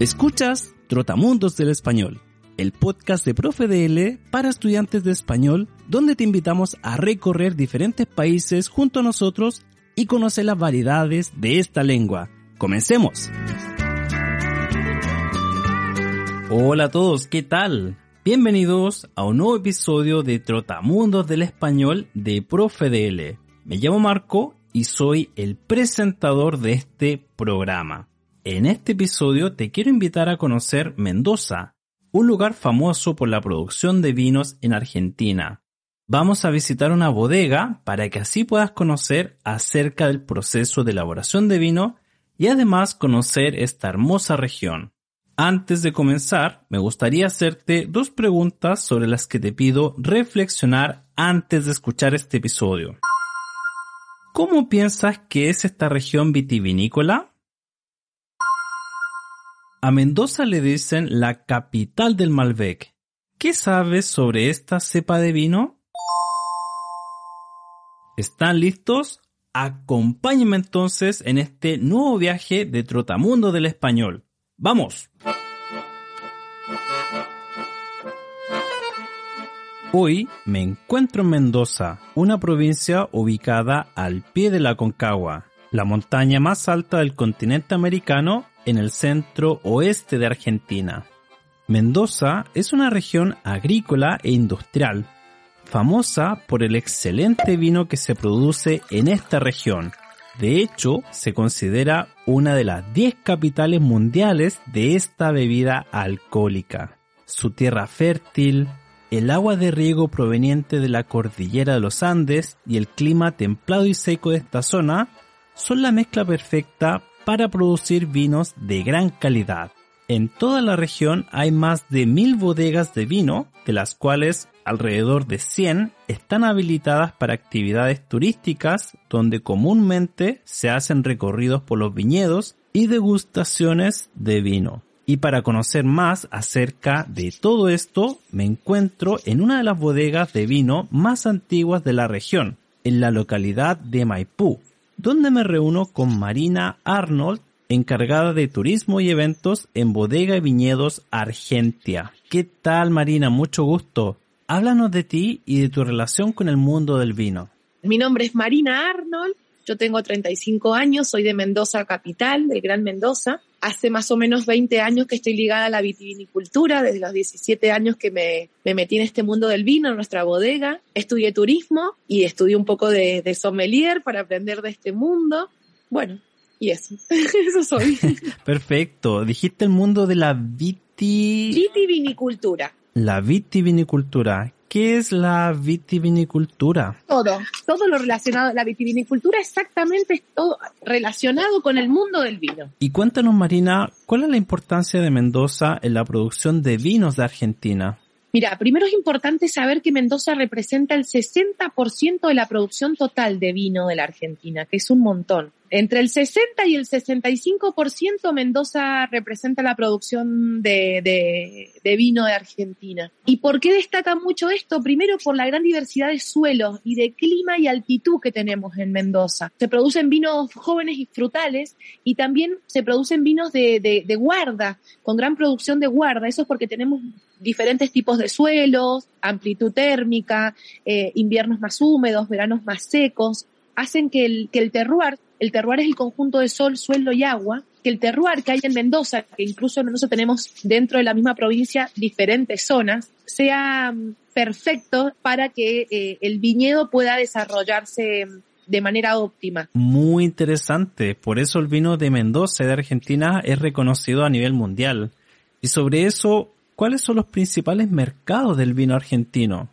Escuchas Trotamundos del Español, el podcast de Profe DL para estudiantes de español, donde te invitamos a recorrer diferentes países junto a nosotros y conocer las variedades de esta lengua. ¡Comencemos! Hola a todos, ¿qué tal? Bienvenidos a un nuevo episodio de Trotamundos del Español de Profe DL. Me llamo Marco y soy el presentador de este programa. En este episodio te quiero invitar a conocer Mendoza, un lugar famoso por la producción de vinos en Argentina. Vamos a visitar una bodega para que así puedas conocer acerca del proceso de elaboración de vino y además conocer esta hermosa región. Antes de comenzar, me gustaría hacerte dos preguntas sobre las que te pido reflexionar antes de escuchar este episodio. ¿Cómo piensas que es esta región vitivinícola? A Mendoza le dicen la capital del Malbec. ¿Qué sabes sobre esta cepa de vino? ¿Están listos? Acompáñenme entonces en este nuevo viaje de Trotamundo del Español. ¡Vamos! Hoy me encuentro en Mendoza, una provincia ubicada al pie de la Concagua, la montaña más alta del continente americano en el centro oeste de Argentina. Mendoza es una región agrícola e industrial, famosa por el excelente vino que se produce en esta región. De hecho, se considera una de las 10 capitales mundiales de esta bebida alcohólica. Su tierra fértil, el agua de riego proveniente de la cordillera de los Andes y el clima templado y seco de esta zona son la mezcla perfecta para producir vinos de gran calidad. En toda la región hay más de mil bodegas de vino, de las cuales alrededor de 100 están habilitadas para actividades turísticas donde comúnmente se hacen recorridos por los viñedos y degustaciones de vino. Y para conocer más acerca de todo esto, me encuentro en una de las bodegas de vino más antiguas de la región, en la localidad de Maipú, donde me reúno con Marina Arnold, encargada de turismo y eventos en Bodega y Viñedos Argentia. ¿Qué tal Marina? Mucho gusto. Háblanos de ti y de tu relación con el mundo del vino. Mi nombre es Marina Arnold, yo tengo 35 años, soy de Mendoza Capital, del Gran Mendoza. Hace más o menos 20 años que estoy ligada a la vitivinicultura, desde los 17 años que me, me metí en este mundo del vino, en nuestra bodega. Estudié turismo y estudié un poco de, de sommelier para aprender de este mundo. Bueno, y eso, eso soy. Perfecto, dijiste el mundo de la viti... Vitivinicultura. La vitivinicultura. ¿Qué es la vitivinicultura? Todo, todo lo relacionado, la vitivinicultura exactamente es todo relacionado con el mundo del vino. Y cuéntanos, Marina, ¿cuál es la importancia de Mendoza en la producción de vinos de Argentina? Mira, primero es importante saber que Mendoza representa el 60% de la producción total de vino de la Argentina, que es un montón. Entre el 60 y el 65% Mendoza representa la producción de, de, de, vino de Argentina. ¿Y por qué destaca mucho esto? Primero por la gran diversidad de suelos y de clima y altitud que tenemos en Mendoza. Se producen vinos jóvenes y frutales y también se producen vinos de, de, guarda, con gran producción de guarda. Eso es porque tenemos diferentes tipos de suelos, amplitud térmica, eh, inviernos más húmedos, veranos más secos, hacen que el, que el terroir, el terroir es el conjunto de sol, suelo y agua, que el terroir que hay en Mendoza, que incluso en Mendoza tenemos dentro de la misma provincia diferentes zonas, sea mm, perfecto para que eh, el viñedo pueda desarrollarse mm, de manera óptima. Muy interesante, por eso el vino de Mendoza de Argentina es reconocido a nivel mundial. Y sobre eso, ¿cuáles son los principales mercados del vino argentino?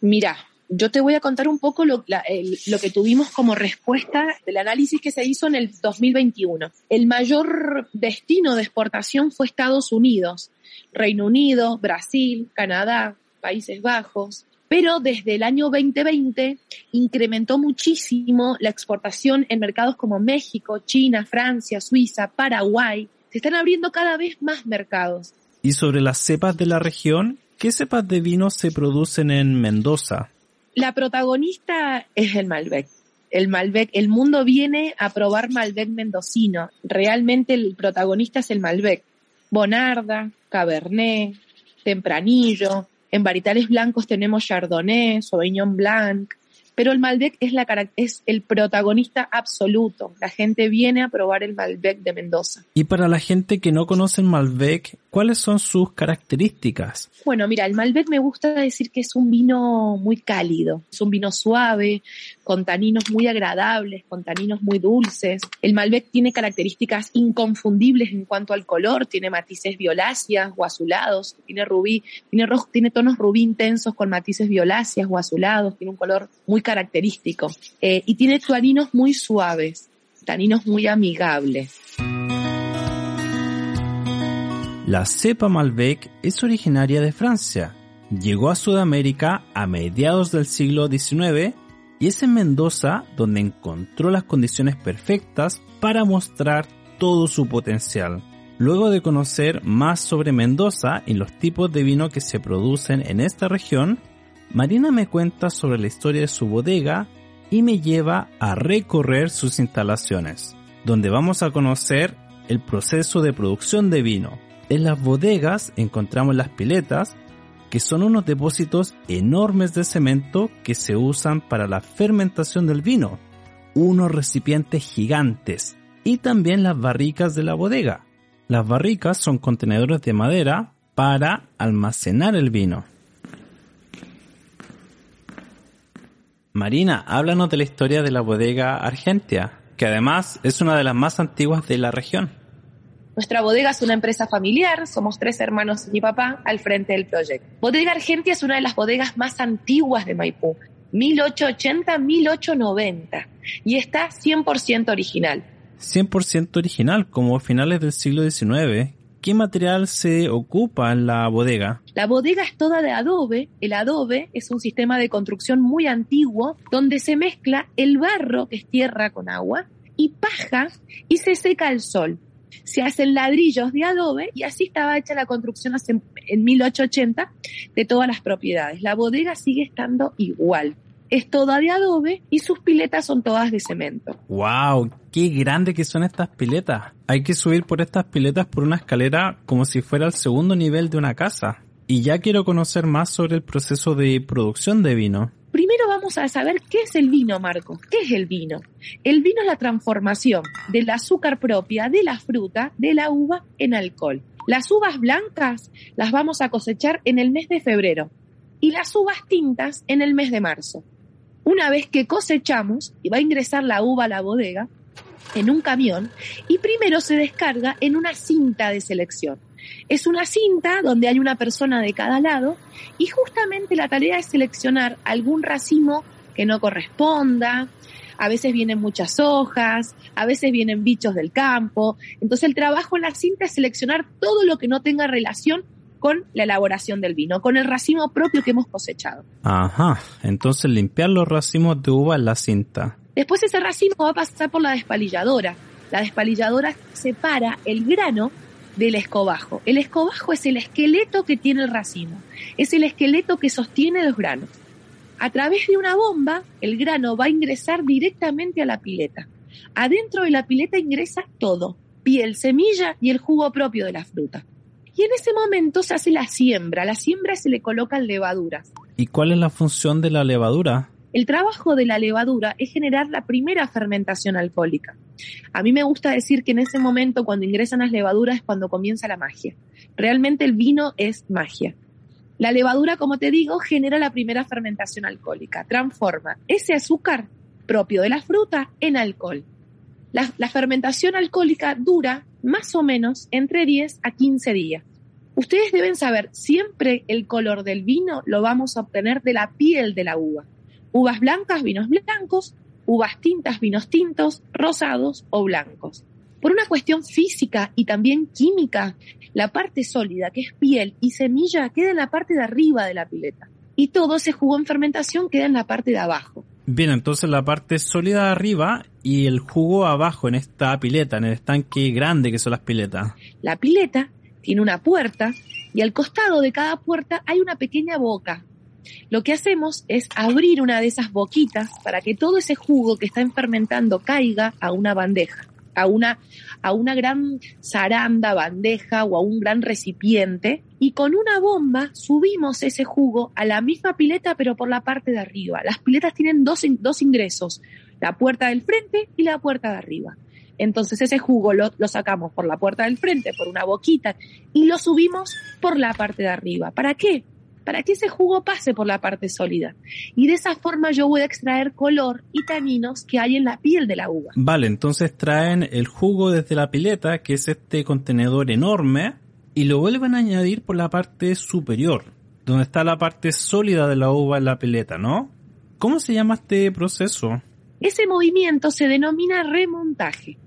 Mira, yo te voy a contar un poco lo, que tuvimos como respuesta del análisis que se hizo en el 2021. El mayor destino de exportación fue Estados Unidos, Reino Unido, Brasil, Canadá, Países Bajos. Pero desde el año 2020 incrementó muchísimo la exportación en mercados como México, China, Francia, Suiza, Paraguay. Se están abriendo cada vez más mercados. Y sobre las cepas de la región, ¿qué cepas de vino se producen en Mendoza? La protagonista es el Malbec. El Malbec, el mundo viene a probar Malbec mendocino. Realmente el protagonista es el Malbec. Bonarda, Cabernet, Tempranillo. En varitales blancos tenemos Chardonnay, Sauvignon Blanc, pero el Malbec es, la, es el protagonista absoluto. La gente viene a probar el Malbec de Mendoza. Y para la gente que no conoce el Malbec, ¿cuáles son sus características? Bueno, mira, el Malbec me gusta decir que es un vino muy cálido, es un vino suave, con taninos muy agradables, con taninos muy dulces. El Malbec tiene características inconfundibles en cuanto al color, tiene matices violáceas o azulados, tiene rubí, tiene rojo, tiene tonos rubí intensos con matices violáceas o azulados, tiene un color muy característico eh, y tiene taninos muy suaves, taninos muy amigables. La cepa Malbec es originaria de Francia. Llegó a Sudamérica a mediados del siglo XIX y es en Mendoza donde encontró las condiciones perfectas para mostrar todo su potencial. Luego de conocer más sobre Mendoza y los tipos de vino que se producen en esta región, Marina me cuenta sobre la historia de su bodega y me lleva a recorrer sus instalaciones, donde vamos a conocer el proceso de producción de vino. En las bodegas encontramos las piletas, que son unos depósitos enormes de cemento que se usan para la fermentación del vino, unos recipientes gigantes, y también las barricas de la bodega. Las barricas son contenedores de madera para almacenar el vino. Marina, háblanos de la historia de la bodega Argentia, que además es una de las más antiguas de la región. Nuestra bodega es una empresa familiar, somos tres hermanos y mi papá al frente del proyecto. Bodega Argentia es una de las bodegas más antiguas de Maipú, 1880-1890, y está 100% original. 100% original, como finales del siglo XIX, ¿Qué material se ocupa en la bodega? La bodega es toda de adobe. El adobe es un sistema de construcción muy antiguo donde se mezcla el barro, que es tierra con agua, y paja y se seca al sol. Se hacen ladrillos de adobe y así estaba hecha la construcción en 1880 de todas las propiedades. La bodega sigue estando igual es toda de adobe y sus piletas son todas de cemento. ¡Wow! ¡Qué grande que son estas piletas! Hay que subir por estas piletas por una escalera como si fuera el segundo nivel de una casa. Y ya quiero conocer más sobre el proceso de producción de vino. Primero vamos a saber qué es el vino, Marco. ¿Qué es el vino? El vino es la transformación del azúcar propia de la fruta, de la uva, en alcohol. Las uvas blancas las vamos a cosechar en el mes de febrero y las uvas tintas en el mes de marzo. Una vez que cosechamos va a ingresar la uva a la bodega en un camión y primero se descarga en una cinta de selección. Es una cinta donde hay una persona de cada lado y justamente la tarea es seleccionar algún racimo que no corresponda, a veces vienen muchas hojas, a veces vienen bichos del campo. Entonces el trabajo en la cinta es seleccionar todo lo que no tenga relación con la elaboración del vino, con el racimo propio que hemos cosechado. Ajá, entonces limpiar los racimos de uva en la cinta. Después ese racimo va a pasar por la despalilladora. La despalilladora separa el grano del escobajo. El escobajo es el esqueleto que tiene el racimo, es el esqueleto que sostiene los granos. A través de una bomba, el grano va a ingresar directamente a la pileta. Adentro de la pileta ingresa todo, piel, semilla y el jugo propio de la fruta. Y en ese momento se hace la siembra. La siembra se le colocan levaduras. ¿Y cuál es la función de la levadura? El trabajo de la levadura es generar la primera fermentación alcohólica. A mí me gusta decir que en ese momento, cuando ingresan las levaduras, es cuando comienza la magia. Realmente el vino es magia. La levadura, como te digo, genera la primera fermentación alcohólica, transforma ese azúcar propio de la fruta en alcohol. La, fermentación alcohólica dura más o menos entre 10 a 15 días. Ustedes deben saber, siempre el color del vino lo vamos a obtener de la piel de la uva. Uvas blancas, vinos blancos, uvas tintas, vinos tintos, rosados o blancos. Por una cuestión física y también química, la parte sólida, que es piel y semilla, queda en la parte de arriba de la pileta. Y todo ese jugo en fermentación queda en la parte de abajo. Bien, entonces la parte sólida arriba y el jugo abajo en esta pileta, en el estanque grande que son las piletas. La pileta tiene una puerta y al costado de cada puerta hay una pequeña boca. Lo que hacemos es abrir una de esas boquitas para que todo ese jugo que está fermentando caiga a una bandeja, a una, a una gran zaranda, bandeja o a un gran recipiente y con una bomba subimos ese jugo a la misma pileta pero por la parte de arriba. Las piletas tienen dos, dos ingresos, la puerta del frente y la puerta de arriba. Entonces ese jugo lo, sacamos por la puerta del frente, por una boquita, y lo subimos por la parte de arriba. ¿Para qué? Para que ese jugo pase por la parte sólida. Y de esa forma yo voy a extraer color y taninos que hay en la piel de la uva. Vale, entonces traen el jugo desde la pileta, que es este contenedor enorme, y lo vuelven a añadir por la parte superior, donde está la parte sólida de la uva en la pileta, ¿no? ¿Cómo se llama este proceso? Ese movimiento se denomina remontaje.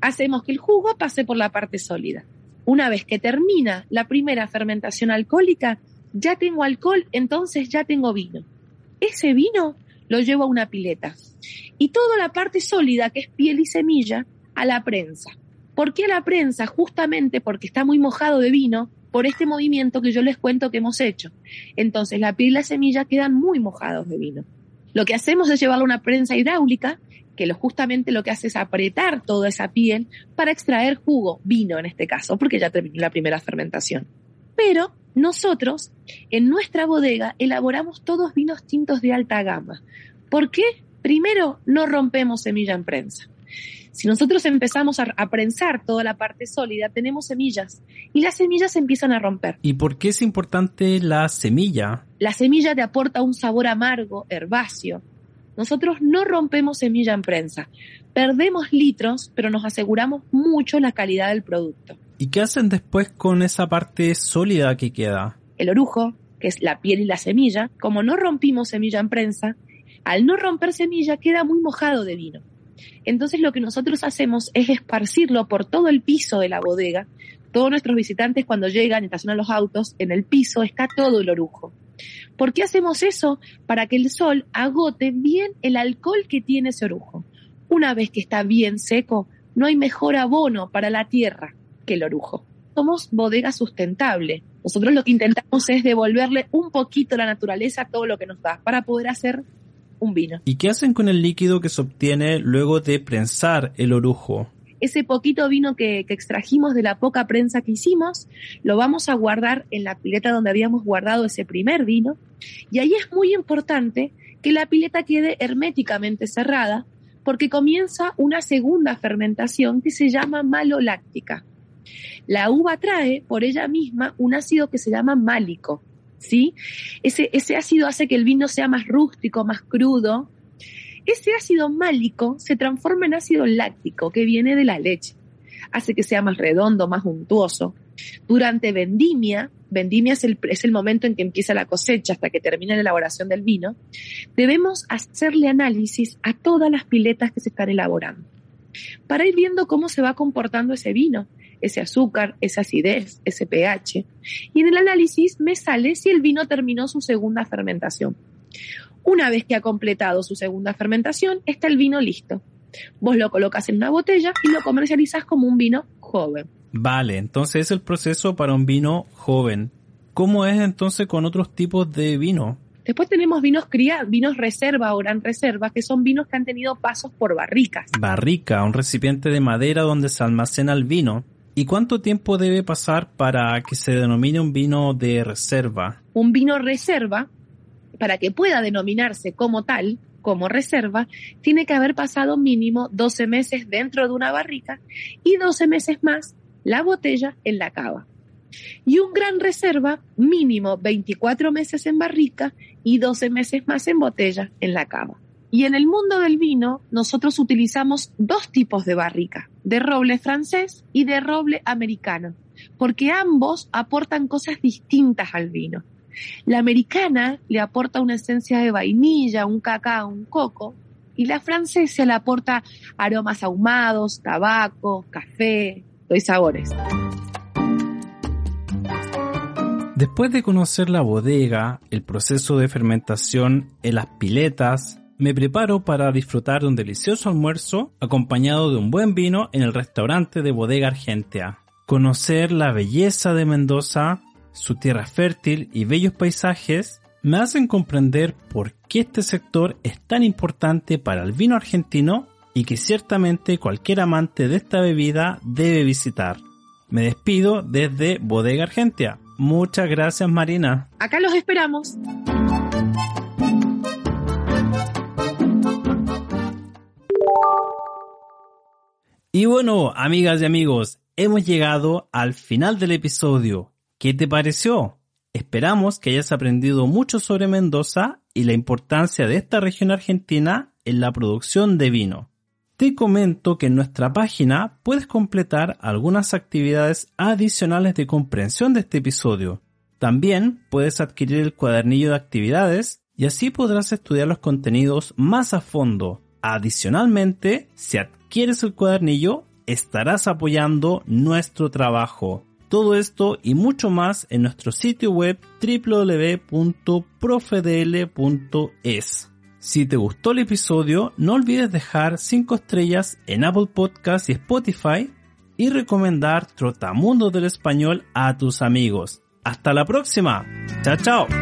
Hacemos que el jugo pase por la parte sólida. Una vez que termina la primera fermentación alcohólica, ya tengo alcohol, entonces ya tengo vino. Ese vino lo llevo a una pileta. Y toda la parte sólida, que es piel y semilla, a la prensa. ¿Por qué a la prensa? Justamente porque está muy mojado de vino por este movimiento que yo les cuento que hemos hecho. Entonces la piel y la semilla quedan muy mojados de vino. Lo que hacemos es llevarlo a una prensa hidráulica, que lo, justamente lo que hace es apretar toda esa piel para extraer jugo, vino en este caso, porque ya terminó la primera fermentación. Pero nosotros, en nuestra bodega, elaboramos todos vinos tintos de alta gama. ¿Por qué? Primero, no rompemos semilla en prensa. Si nosotros empezamos a, prensar toda la parte sólida, tenemos semillas y las semillas empiezan a romper. ¿Y por qué es importante la semilla? La semilla te aporta un sabor amargo, herbáceo. Nosotros no rompemos semilla en prensa. Perdemos litros, pero nos aseguramos mucho la calidad del producto. ¿Y qué hacen después con esa parte sólida que queda? El orujo, que es la piel y la semilla, como no rompimos semilla en prensa, al no romper semilla queda muy mojado de vino. Entonces lo que nosotros hacemos es esparcirlo por todo el piso de la bodega. Todos nuestros visitantes cuando llegan y estacionan los autos, en el piso está todo el orujo. ¿Por qué hacemos eso? Para que el sol agote bien el alcohol que tiene ese orujo. Una vez que está bien seco, no hay mejor abono para la tierra que el orujo. Somos bodega sustentable. Nosotros lo que intentamos es devolverle un poquito a la naturaleza todo lo que nos da para poder hacer un vino. ¿Y qué hacen con el líquido que se obtiene luego de prensar el orujo? Ese poquito vino que, extrajimos de la poca prensa que hicimos, lo vamos a guardar en la pileta donde habíamos guardado ese primer vino. Y ahí es muy importante que la pileta quede herméticamente cerrada porque comienza una segunda fermentación que se llama maloláctica. La uva trae por ella misma un ácido que se llama málico. ¿sí? Ese, ese ácido hace que el vino sea más rústico, más crudo. Ese ácido málico se transforma en ácido láctico que viene de la leche. Hace que sea más redondo, más untuoso. Durante vendimia, vendimia es el, es el momento en que empieza la cosecha hasta que termina la elaboración del vino, debemos hacerle análisis a todas las piletas que se están elaborando para ir viendo cómo se va comportando ese vino ese azúcar, esa acidez, ese pH. Y en el análisis me sale si el vino terminó su segunda fermentación. Una vez que ha completado su segunda fermentación, está el vino listo. Vos lo colocas en una botella y lo comercializas como un vino joven. Vale, entonces es el proceso para un vino joven. ¿Cómo es entonces con otros tipos de vino? Después tenemos vinos criados, vinos reserva o gran reserva, que son vinos que han tenido pasos por barricas. Barrica, un recipiente de madera donde se almacena el vino. ¿Y cuánto tiempo debe pasar para que se denomine un vino de reserva? Un vino reserva, para que pueda denominarse como tal, como reserva, tiene que haber pasado mínimo 12 meses dentro de una barrica y 12 meses más la botella en la cava. Y un gran reserva, mínimo 24 meses en barrica y 12 meses más en botella en la cava. Y en el mundo del vino, nosotros utilizamos dos tipos de barrica, de roble francés y de roble americano. porque ambos aportan cosas distintas al vino. La americana le aporta una esencia de vainilla, un cacao, un coco, y la francesa le aporta aromas ahumados, tabaco, café, y sabores. Después de conocer la bodega, el proceso de fermentación en las piletas, me preparo para disfrutar de un delicioso almuerzo acompañado de un buen vino en el restaurante de Bodega Argentea. Conocer la belleza de Mendoza, su tierra fértil y bellos paisajes me hacen comprender por qué este sector es tan importante para el vino argentino y que ciertamente cualquier amante de esta bebida debe visitar. Me despido desde Bodega Argentea. Muchas gracias Marina. Acá los esperamos. Y bueno, amigas y amigos, hemos llegado al final del episodio. ¿Qué te pareció? Esperamos que hayas aprendido mucho sobre Mendoza y la importancia de esta región argentina en la producción de vino. Te comento que en nuestra página puedes completar algunas actividades adicionales de comprensión de este episodio. También puedes adquirir el cuadernillo de actividades y así podrás estudiar los contenidos más a fondo. Adicionalmente, si adquieres el cuadernillo, estarás apoyando nuestro trabajo. Todo esto y mucho más en nuestro sitio web www.profedl.es. Si te gustó el episodio, no olvides dejar 5 estrellas en Apple Podcasts y Spotify y recomendar Trotamundo del Español a tus amigos. Hasta la próxima. Chao, chao.